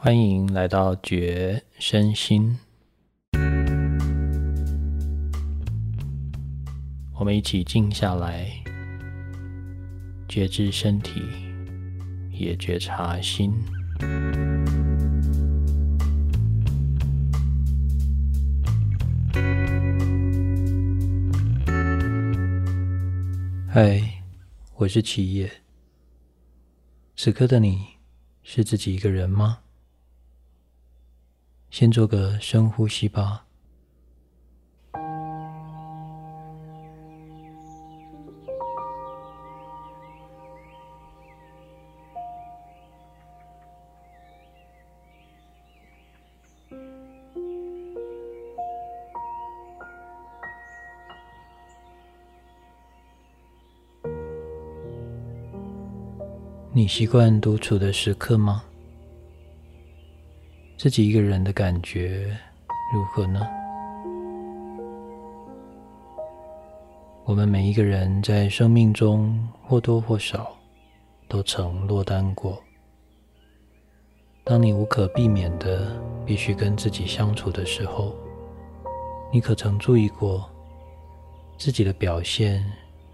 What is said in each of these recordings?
欢迎来到觉身心，我们一起静下来，觉知身体，也觉察心。嗨，我是七叶。此刻的你是自己一个人吗？先做个深呼吸吧。你习惯独处的时刻吗？自己一个人的感觉如何呢？我们每一个人在生命中或多或少都曾落单过。当你无可避免的必须跟自己相处的时候，你可曾注意过自己的表现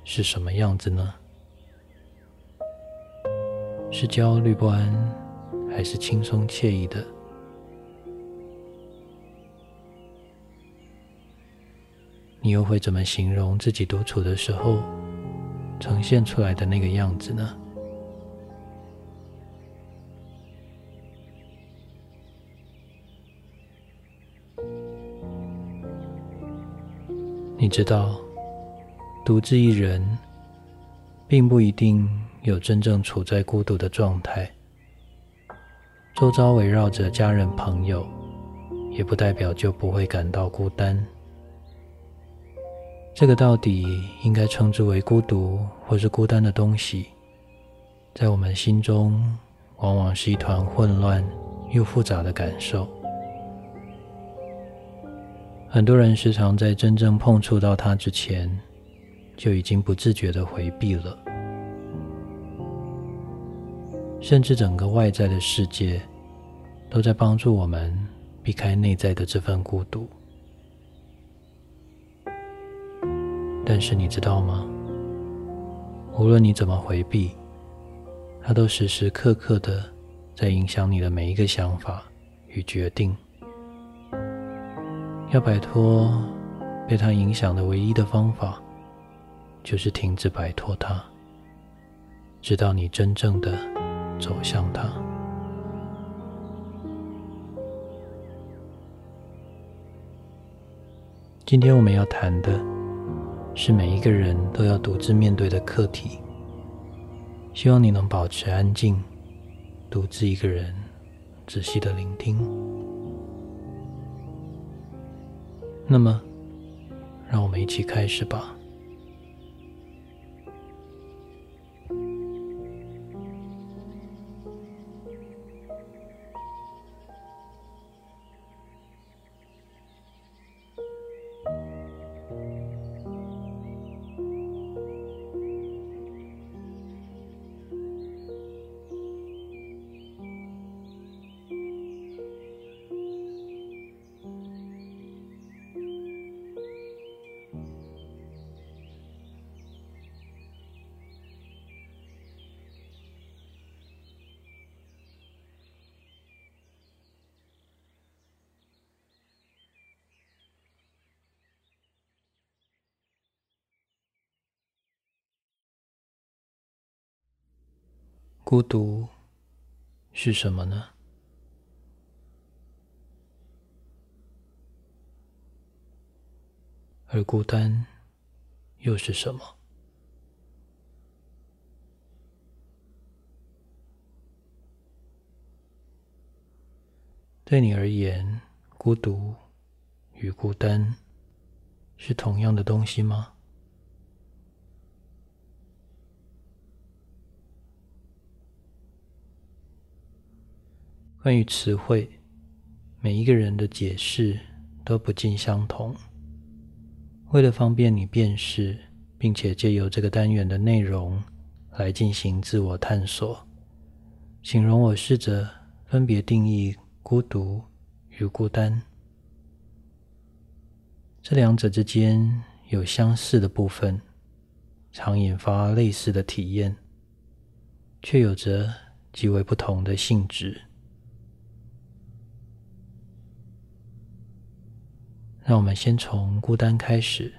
是什么样子呢？是焦虑不安，还是轻松惬意的？你又会怎么形容自己独处的时候呈现出来的那个样子呢？你知道，独自一人，并不一定。有真正处在孤独的状态，周遭围绕着家人朋友，也不代表就不会感到孤单。这个到底应该称之为孤独或是孤单的东西，在我们心中往往是一团混乱又复杂的感受。很多人时常在真正碰触到它之前，就已经不自觉的回避了。甚至整个外在的世界都在帮助我们避开内在的这份孤独。但是你知道吗？无论你怎么回避，它都时时刻刻的在影响你的每一个想法与决定。要摆脱被它影响的唯一的方法，就是停止摆脱它，直到你真正的。走向他。今天我们要谈的是每一个人都要独自面对的课题。希望你能保持安静，独自一个人仔细的聆听。那么，让我们一起开始吧。孤独是什么呢？而孤单又是什么？对你而言，孤独与孤单是同样的东西吗？关于词汇，每一个人的解释都不尽相同。为了方便你辨识，并且借由这个单元的内容来进行自我探索，请容我试着分别定义孤独与孤单。这两者之间有相似的部分，常引发类似的体验，却有着极为不同的性质。让我们先从孤单开始。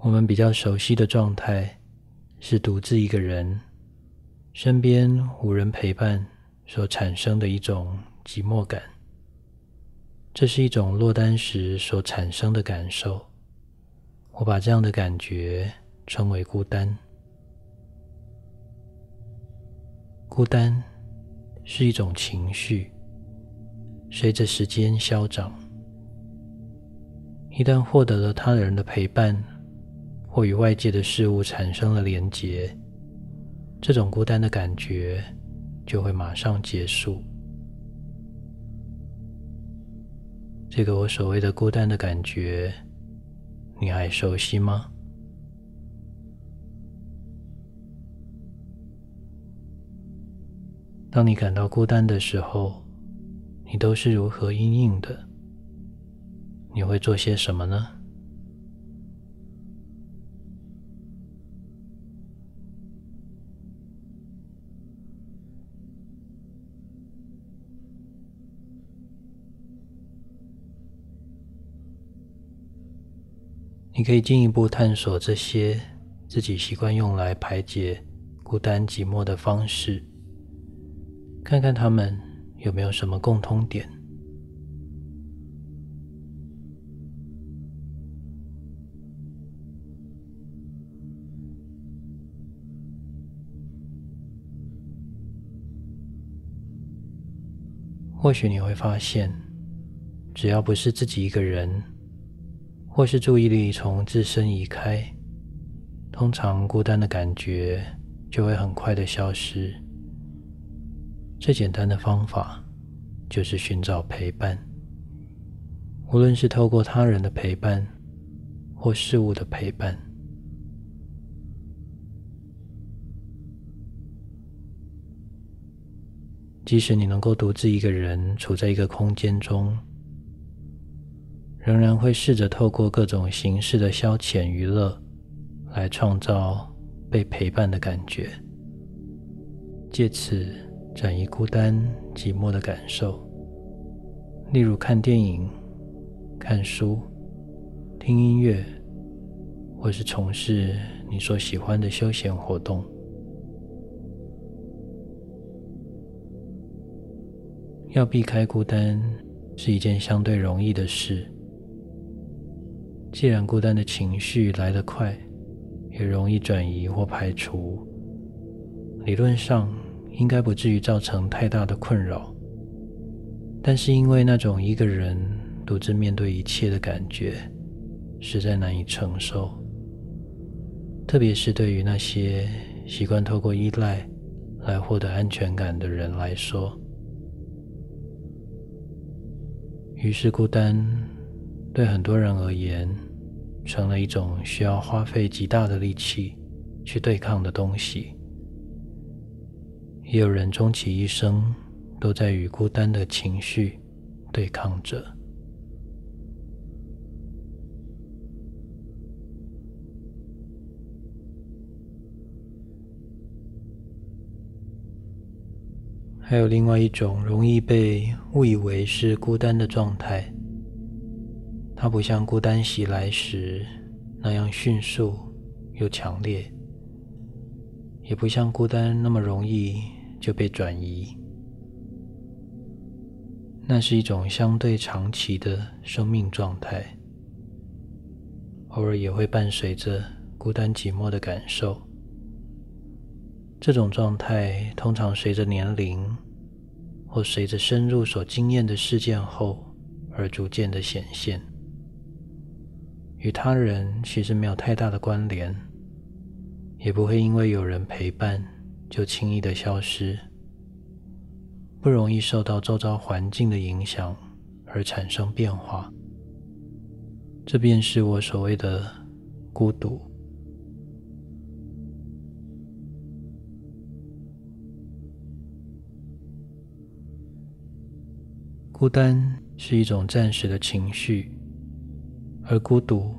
我们比较熟悉的状态是独自一个人，身边无人陪伴所产生的一种寂寞感。这是一种落单时所产生的感受，我把这样的感觉称为孤单。孤单是一种情绪，随着时间消长。一旦获得了他人的陪伴，或与外界的事物产生了连结，这种孤单的感觉就会马上结束。这个我所谓的孤单的感觉，你还熟悉吗？当你感到孤单的时候，你都是如何应应的？你会做些什么呢？你可以进一步探索这些自己习惯用来排解孤单寂寞的方式，看看他们有没有什么共通点。或许你会发现，只要不是自己一个人。或是注意力从自身移开，通常孤单的感觉就会很快的消失。最简单的方法就是寻找陪伴，无论是透过他人的陪伴或事物的陪伴。即使你能够独自一个人处在一个空间中。仍然会试着透过各种形式的消遣娱乐，来创造被陪伴的感觉，借此转移孤单寂寞的感受。例如看电影、看书、听音乐，或是从事你所喜欢的休闲活动。要避开孤单是一件相对容易的事。既然孤单的情绪来得快，也容易转移或排除，理论上应该不至于造成太大的困扰。但是因为那种一个人独自面对一切的感觉，实在难以承受，特别是对于那些习惯透过依赖来获得安全感的人来说，于是孤单对很多人而言。成了一种需要花费极大的力气去对抗的东西。也有人终其一生都在与孤单的情绪对抗着。还有另外一种容易被误以为是孤单的状态。它不像孤单袭来时那样迅速又强烈，也不像孤单那么容易就被转移。那是一种相对长期的生命状态，偶尔也会伴随着孤单寂寞的感受。这种状态通常随着年龄或随着深入所经验的事件后而逐渐的显现。与他人其实没有太大的关联，也不会因为有人陪伴就轻易的消失不容易受到周遭环境的影响而产生变化。这便是我所谓的孤独。孤单是一种暂时的情绪而孤独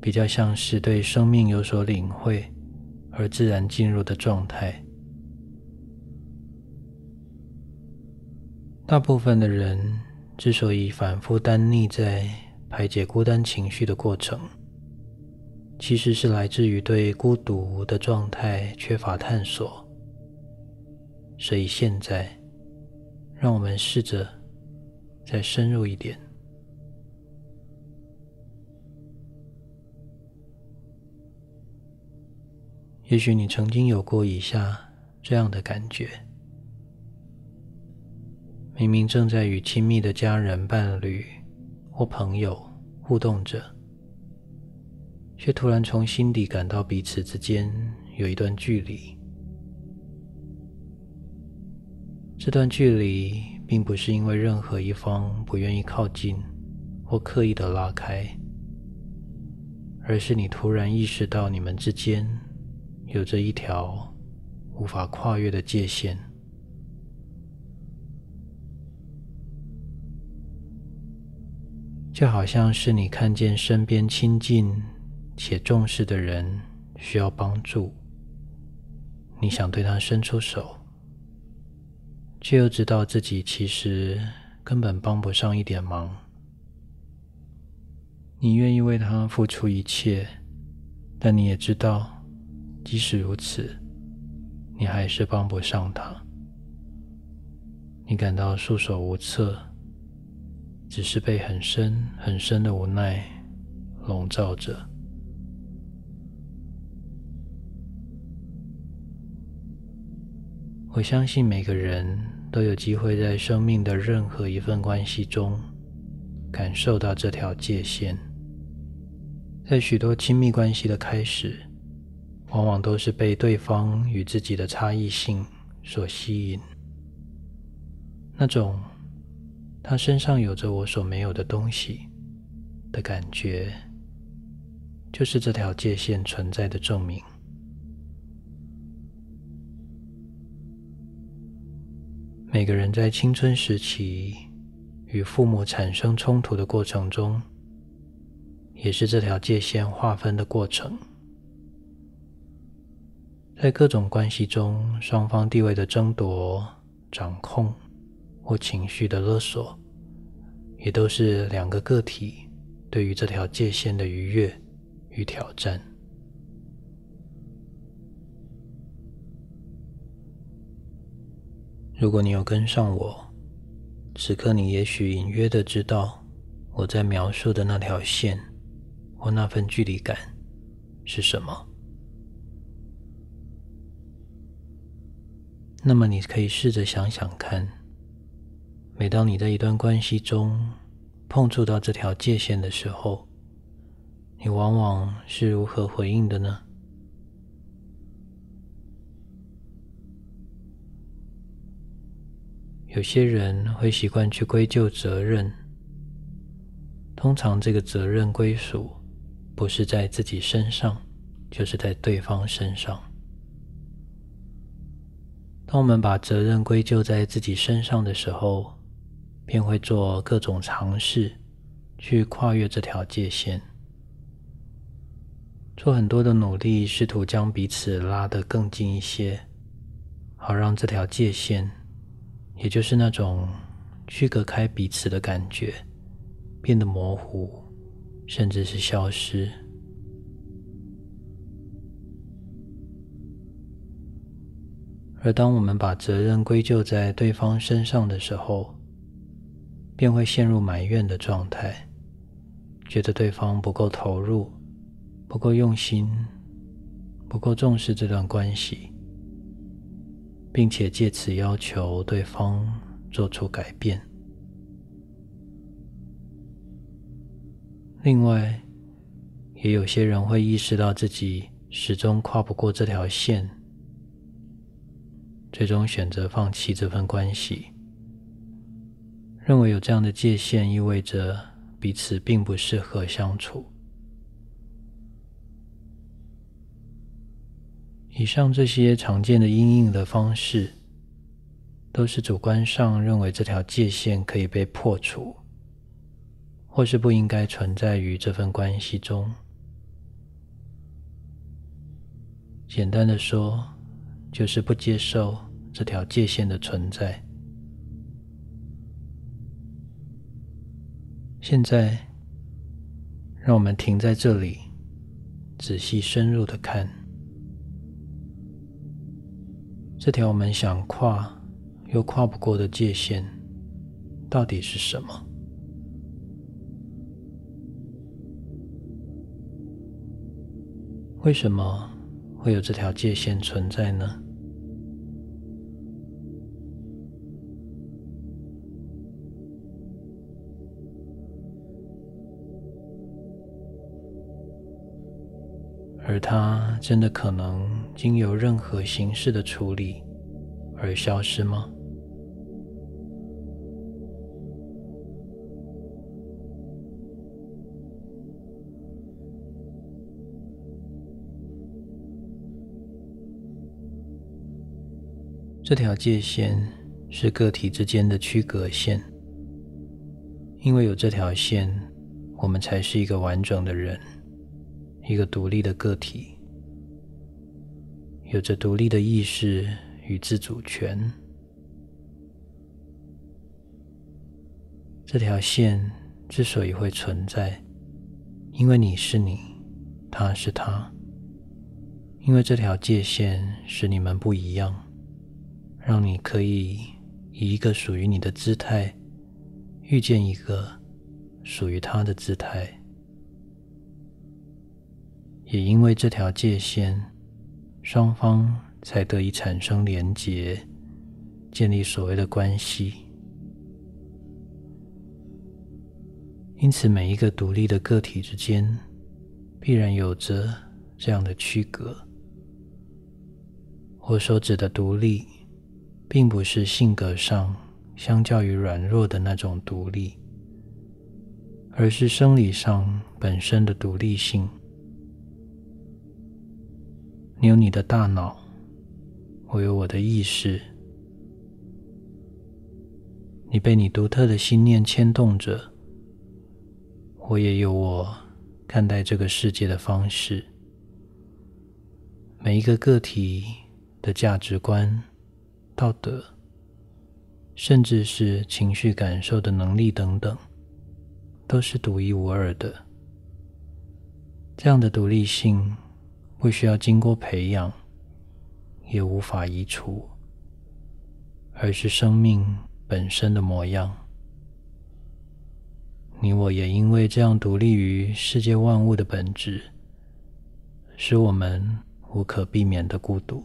比较像是对生命有所领会而自然进入的状态。大部分的人之所以反复单溺在排解孤单情绪的过程，其实是来自于对孤独的状态缺乏探索。所以现在，让我们试着再深入一点。也许你曾经有过以下这样的感觉。明明正在与亲密的家人、伴侣或朋友互动着，却突然从心底感到彼此之间有一段距离。这段距离并不是因为任何一方不愿意靠近或刻意的拉开，而是你突然意识到你们之间有着一条无法跨越的界限。就好像是你看见身边亲近且重视的人需要帮助，你想对他伸出手，却又知道自己其实根本帮不上一点忙。你愿意为他付出一切，但你也知道，即使如此，你还是帮不上他。你感到束手无策。只是被很深很深的无奈笼罩着。我相信每个人都有机会在生命的任何一份关系中感受到这条界限。在许多亲密关系的开始，往往都是被对方与自己的差异性所吸引，那种。他身上有着我所没有的东西的感觉，就是这条界限存在的证明。每个人在青春时期与父母产生冲突的过程中，也是这条界限划分的过程。在各种关系中，双方地位的争夺、掌控。或情绪的勒索，也都是两个个体对于这条界限的逾越与挑战。如果你有跟上我，此刻你也许隐约的知道我在描述的那条线或那份距离感是什么。那么你可以试着想想看。每当你在一段关系中碰触到这条界限的时候，你往往是如何回应的呢？有些人会习惯去归咎责任，通常这个责任归属不是在自己身上，就是在对方身上。当我们把责任归咎在自己身上的时候，便会做各种尝试，去跨越这条界限，做很多的努力，试图将彼此拉得更近一些，好让这条界限，也就是那种区隔开彼此的感觉，变得模糊，甚至是消失。而当我们把责任归咎在对方身上的时候，便会陷入埋怨的状态，觉得对方不够投入、不够用心、不够重视这段关系，并且借此要求对方做出改变。另外，也有些人会意识到自己始终跨不过这条线，最终选择放弃这份关系。认为有这样的界限，意味着彼此并不适合相处。以上这些常见的阴影的方式，都是主观上认为这条界限可以被破除，或是不应该存在于这份关系中。简单的说，就是不接受这条界限的存在。现在，让我们停在这里，仔细深入的看这条我们想跨又跨不过的界限，到底是什么？为什么会有这条界限存在呢？而它真的可能经由任何形式的处理而消失吗？这条界限是个体之间的区隔线，因为有这条线，我们才是一个完整的人。一个独立的个体，有着独立的意识与自主权。这条线之所以会存在，因为你是你，他是他，因为这条界限使你们不一样，让你可以以一个属于你的姿态遇见一个属于他的姿态。也因为这条界限，双方才得以产生连结，建立所谓的关系。因此，每一个独立的个体之间，必然有着这样的区隔。我所指的独立，并不是性格上相较于软弱的那种独立，而是生理上本身的独立性。你有你的大脑，我有我的意识。你被你独特的心念牵动着，我也有我看待这个世界的方式。每一个个体的价值观、道德，甚至是情绪感受的能力等等，都是独一无二的。这样的独立性。不需要经过培养，也无法移除，而是生命本身的模样。你我也因为这样独立于世界万物的本质，使我们无可避免的孤独。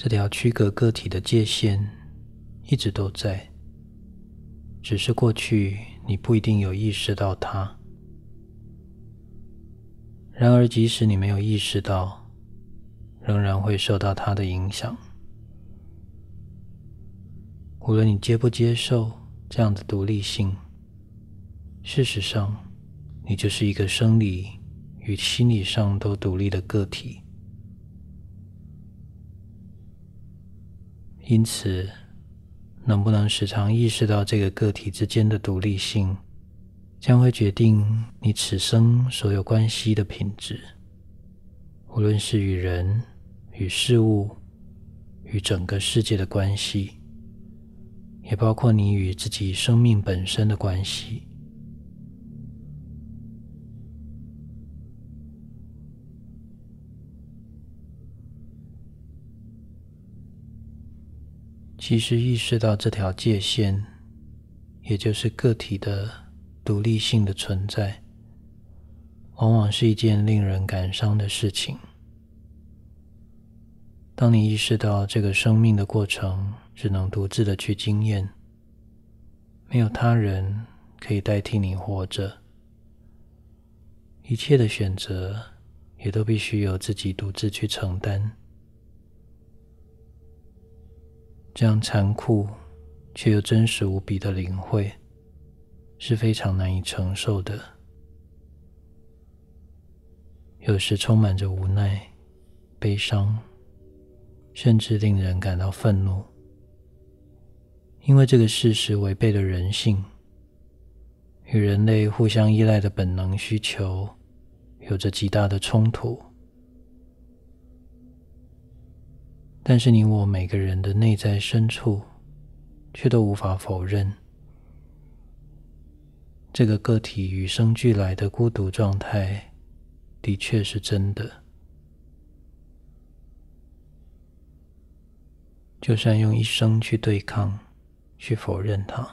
这条区隔个体的界限一直都在。只是过去你不一定有意识到它，然而即使你没有意识到，仍然会受到它的影响。无论你接不接受这样的独立性，事实上，你就是一个生理与心理上都独立的个体。因此。能不能时常意识到这个个体之间的独立性，将会决定你此生所有关系的品质，无论是与人、与事物、与整个世界的关系，也包括你与自己生命本身的关系。其实意识到这条界限，也就是个体的独立性的存在，往往是一件令人感伤的事情。当你意识到这个生命的过程只能独自的去经验，没有他人可以代替你活着，一切的选择也都必须由自己独自去承担。这样残酷却又真实无比的领会，是非常难以承受的。有时充满着无奈、悲伤，甚至令人感到愤怒，因为这个事实违背了人性，与人类互相依赖的本能需求有着极大的冲突。但是你我每个人的内在深处，却都无法否认，这个个体与生俱来的孤独状态，的确是真的。就算用一生去对抗、去否认它，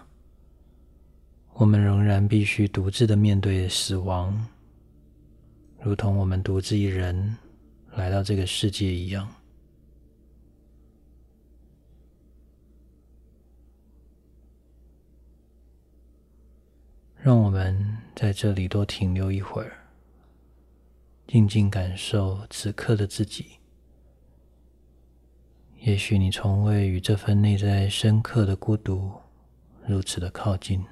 我们仍然必须独自的面对死亡，如同我们独自一人来到这个世界一样。让我们在这里多停留一会儿，静静感受此刻的自己。也许你从未与这份内在深刻的孤独如此的靠近。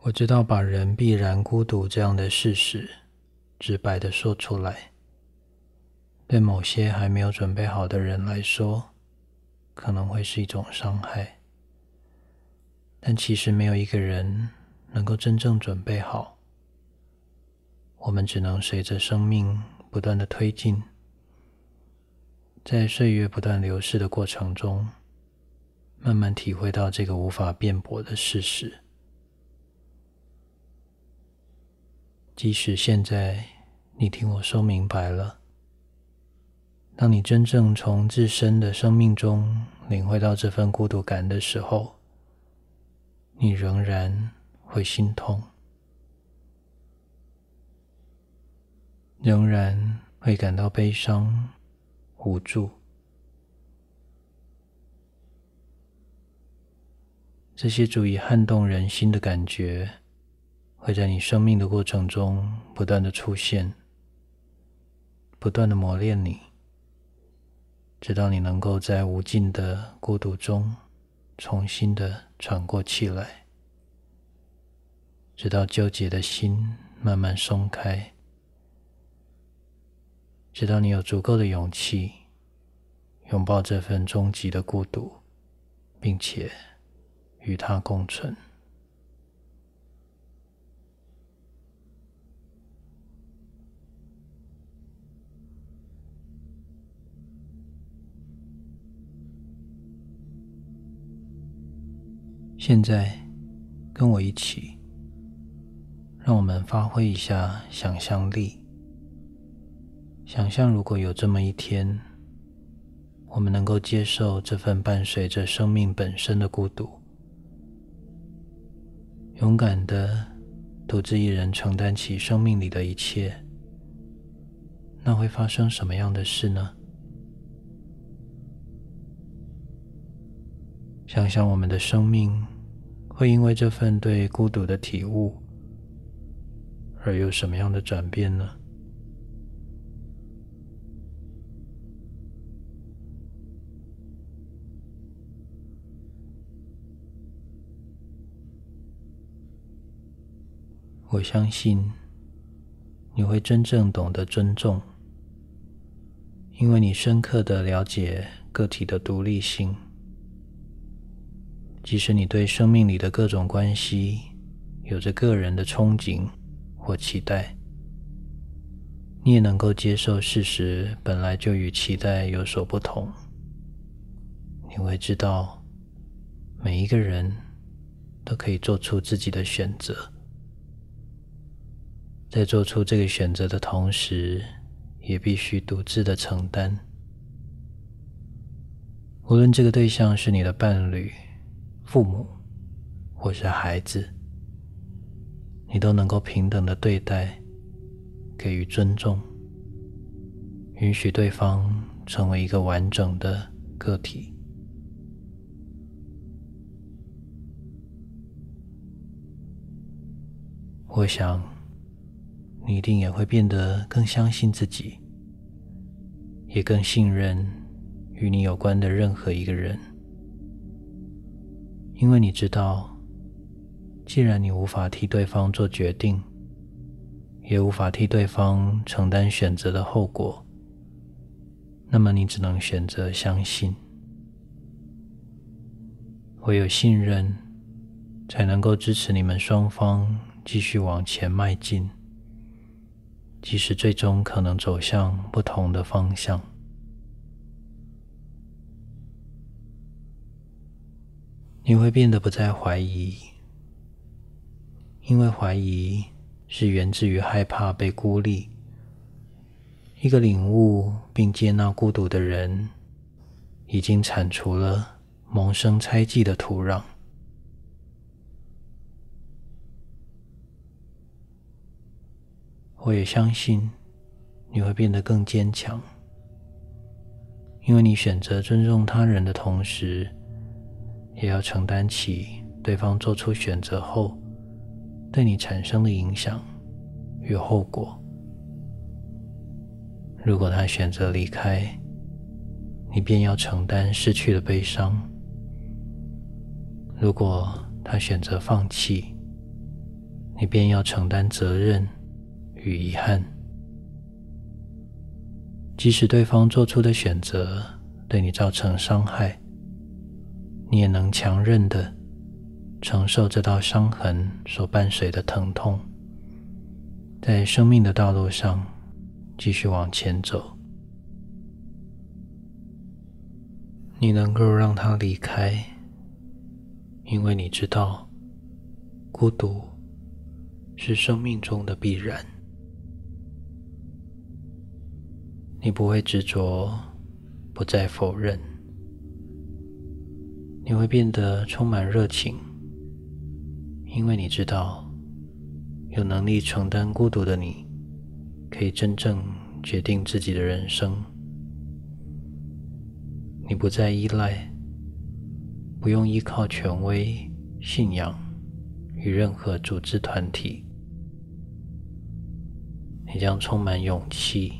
我知道，把人必然孤独这样的事实直白的说出来，对某些还没有准备好的人来说，可能会是一种伤害。但其实没有一个人能够真正准备好。我们只能随着生命不断的推进，在岁月不断流逝的过程中，慢慢体会到这个无法辩驳的事实。即使现在你听我说明白了，当你真正从自身的生命中领会到这份孤独感的时候，你仍然会心痛，仍然会感到悲伤、无助。这些足以撼动人心的感觉。会在你生命的过程中不断的出现，不断的磨练你，直到你能够在无尽的孤独中重新的喘过气来，直到纠结的心慢慢松开，直到你有足够的勇气拥抱这份终极的孤独，并且与它共存。现在，跟我一起，让我们发挥一下想象力。想象如果有这么一天，我们能够接受这份伴随着生命本身的孤独，勇敢的独自一人承担起生命里的一切，那会发生什么样的事呢？想想我们的生命会因为这份对孤独的体悟而有什么样的转变呢？我相信你会真正懂得尊重，因为你深刻的了解个体的独立性。即使你对生命里的各种关系有着个人的憧憬或期待，你也能够接受事实本来就与期待有所不同。你会知道，每一个人都可以做出自己的选择，在做出这个选择的同时，也必须独自的承担。无论这个对象是你的伴侣。父母，或是孩子，你都能够平等的对待，给予尊重，允许对方成为一个完整的个体。我想，你一定也会变得更相信自己，也更信任与你有关的任何一个人，因为你知道，既然你无法替对方做决定，也无法替对方承担选择的后果，那么你只能选择相信。唯有信任，才能够支持你们双方。继续往前迈进，即使最终可能走向不同的方向，你会变得不再怀疑，因为怀疑是源自于害怕被孤立。一个领悟并接纳孤独的人，已经铲除了萌生猜忌的土壤。我也相信你会变得更坚强，因为你选择尊重他人的同时，也要承担起对方做出选择后对你产生的影响与后果。如果他选择离开，你便要承担失去的悲伤；如果他选择放弃，你便要承担责任。与遗憾，即使对方做出的选择对你造成伤害，你也能强韧的承受这道伤痕所伴随的疼痛，在生命的道路上继续往前走。你能够让他离开，因为你知道，孤独是生命中的必然。你不会执着，不再否认，你会变得充满热情，因为你知道，有能力承担孤独的你，可以真正决定自己的人生。你不再依赖，不用依靠权威、信仰与任何组织团体，你将充满勇气。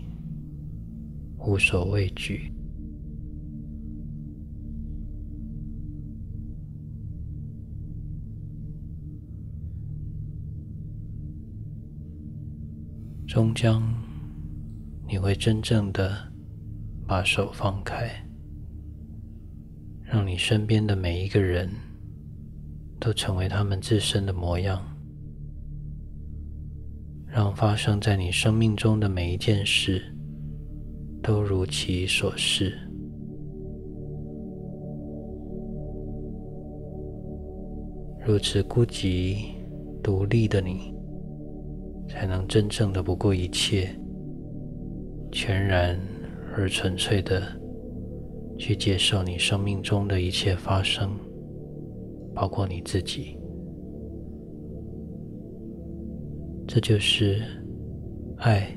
无所畏惧，终将你会真正的把手放开，让你身边的每一个人都成为他们自身的模样，让发生在你生命中的每一件事。都如其所示。如此孤寂、独立的你，才能真正的不顾一切，全然而纯粹的去接受你生命中的一切发生，包括你自己。这就是爱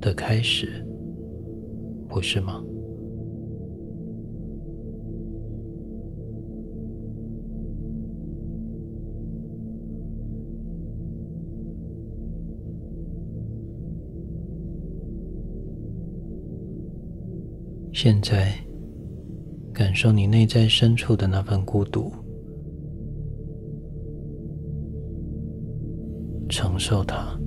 的开始。不是吗？现在，感受你内在深处的那份孤独，承受它。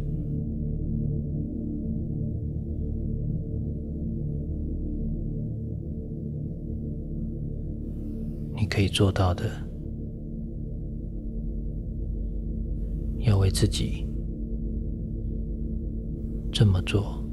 你可以做到的，要为自己这么做。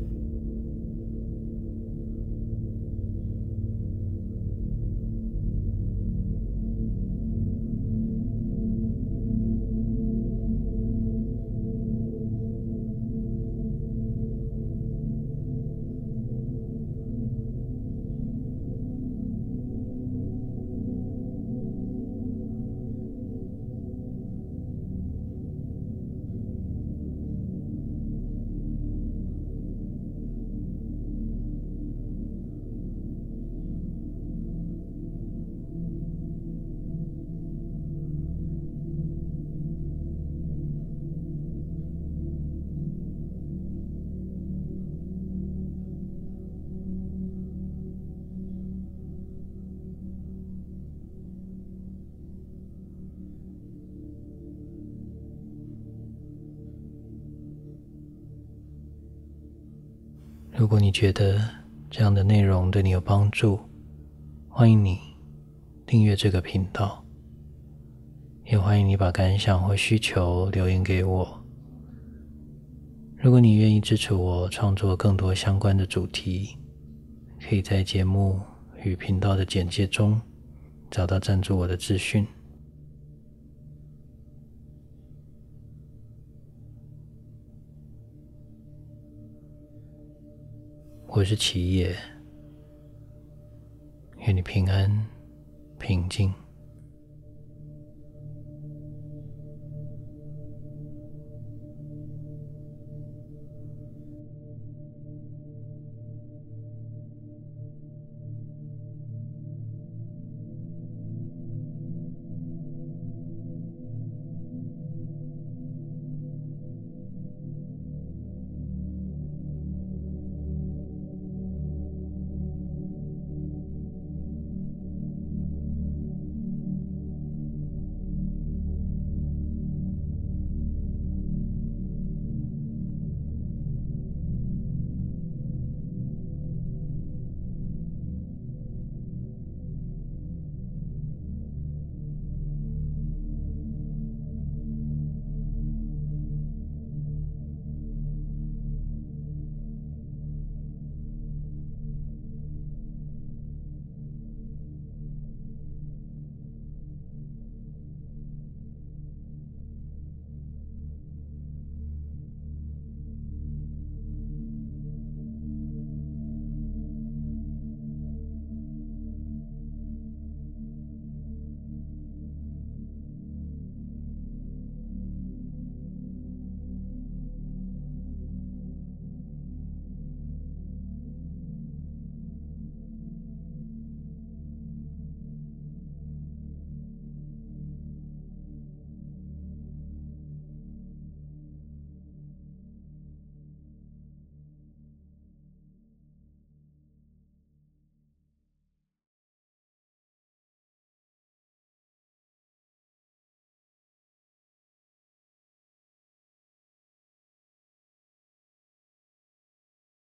如果你觉得这样的内容对你有帮助，欢迎你订阅这个频道，也欢迎你把感想或需求留言给我。如果你愿意支持我创作更多相关的主题，可以在节目与频道的简介中找到赞助我的资讯。我是齐野，愿你平安平静。